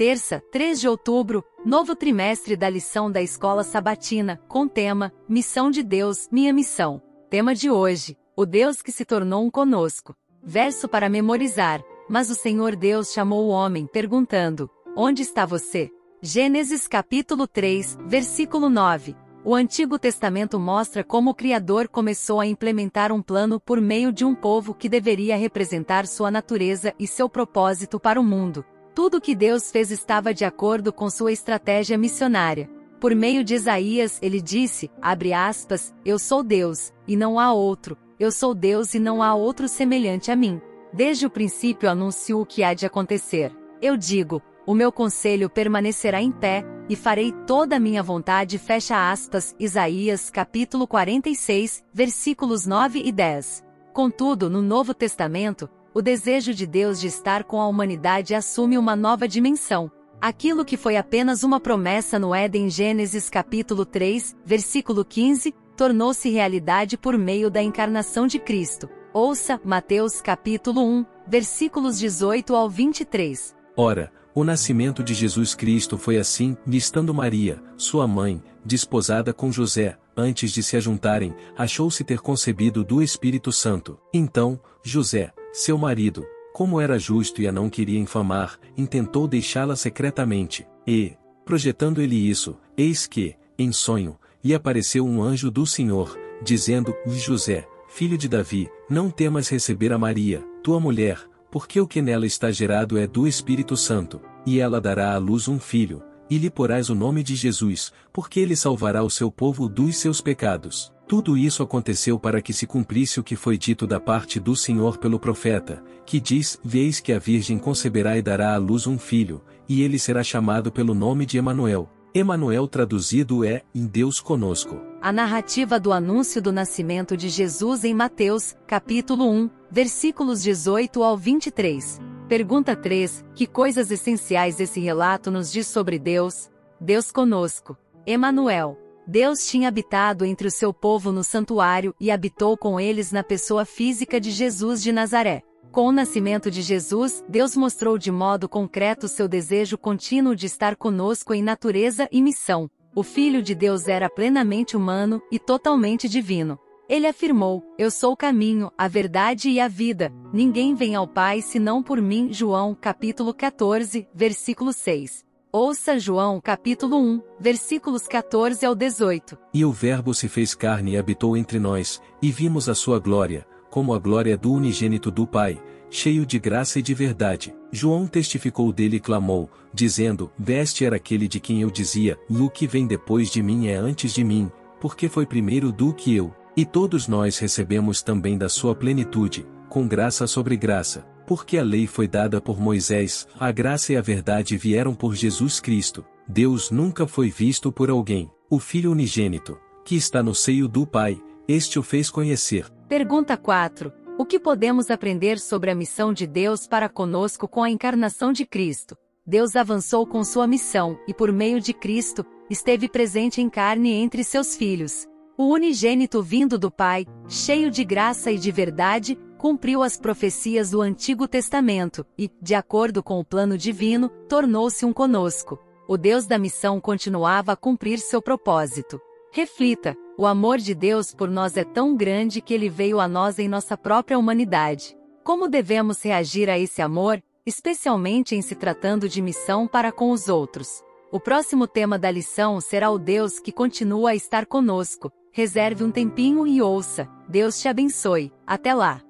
Terça, 3 de outubro, novo trimestre da lição da Escola Sabatina, com tema Missão de Deus, minha missão. Tema de hoje: O Deus que se tornou um conosco. Verso para memorizar. Mas o Senhor Deus chamou o homem, perguntando: Onde está você? Gênesis capítulo 3, versículo 9. O Antigo Testamento mostra como o Criador começou a implementar um plano por meio de um povo que deveria representar sua natureza e seu propósito para o mundo. Tudo que Deus fez estava de acordo com sua estratégia missionária. Por meio de Isaías, ele disse, abre aspas, eu sou Deus, e não há outro, eu sou Deus e não há outro semelhante a mim. Desde o princípio anuncio o que há de acontecer. Eu digo, o meu conselho permanecerá em pé, e farei toda a minha vontade. Fecha aspas, Isaías capítulo 46, versículos 9 e 10. Contudo, no Novo Testamento, o desejo de Deus de estar com a humanidade assume uma nova dimensão. Aquilo que foi apenas uma promessa no Éden Gênesis capítulo 3, versículo 15, tornou-se realidade por meio da encarnação de Cristo. Ouça Mateus capítulo 1, versículos 18 ao 23. Ora, o nascimento de Jesus Cristo foi assim, estando Maria, sua mãe, desposada com José, antes de se ajuntarem, achou-se ter concebido do Espírito Santo. Então, José, seu marido, como era justo e a não queria infamar, intentou deixá-la secretamente, e, projetando ele isso, eis que, em sonho, lhe apareceu um anjo do Senhor, dizendo: José, filho de Davi, não temas receber a Maria, tua mulher, porque o que nela está gerado é do Espírito Santo, e ela dará à luz um filho, e lhe porás o nome de Jesus, porque ele salvará o seu povo dos seus pecados. Tudo isso aconteceu para que se cumprisse o que foi dito da parte do Senhor pelo profeta, que diz: Veis que a Virgem conceberá e dará à luz um filho, e ele será chamado pelo nome de Emanuel. Emanuel traduzido é em Deus conosco. A narrativa do anúncio do nascimento de Jesus em Mateus, capítulo 1, versículos 18 ao 23. Pergunta 3: Que coisas essenciais esse relato nos diz sobre Deus? Deus conosco. Emanuel. Deus tinha habitado entre o seu povo no santuário e habitou com eles na pessoa física de Jesus de Nazaré. Com o nascimento de Jesus, Deus mostrou de modo concreto seu desejo contínuo de estar conosco em natureza e missão. O Filho de Deus era plenamente humano e totalmente divino. Ele afirmou: Eu sou o caminho, a verdade e a vida. Ninguém vem ao Pai senão por mim. João capítulo 14, versículo 6. Ouça João capítulo 1, versículos 14 ao 18. E o Verbo se fez carne e habitou entre nós, e vimos a sua glória, como a glória do unigênito do Pai, cheio de graça e de verdade. João testificou dele e clamou, dizendo: Veste era aquele de quem eu dizia: O que vem depois de mim é antes de mim, porque foi primeiro do que eu. E todos nós recebemos também da sua plenitude, com graça sobre graça porque a lei foi dada por Moisés, a graça e a verdade vieram por Jesus Cristo. Deus nunca foi visto por alguém. O Filho unigênito, que está no seio do Pai, este o fez conhecer. Pergunta 4. O que podemos aprender sobre a missão de Deus para conosco com a encarnação de Cristo? Deus avançou com sua missão e, por meio de Cristo, esteve presente em carne entre seus filhos. O unigênito vindo do Pai, cheio de graça e de verdade, cumpriu as profecias do Antigo Testamento e, de acordo com o plano divino, tornou-se um conosco. O Deus da missão continuava a cumprir seu propósito. Reflita: o amor de Deus por nós é tão grande que ele veio a nós em nossa própria humanidade. Como devemos reagir a esse amor, especialmente em se tratando de missão para com os outros? O próximo tema da lição será o Deus que continua a estar conosco. Reserve um tempinho e ouça. Deus te abençoe. Até lá!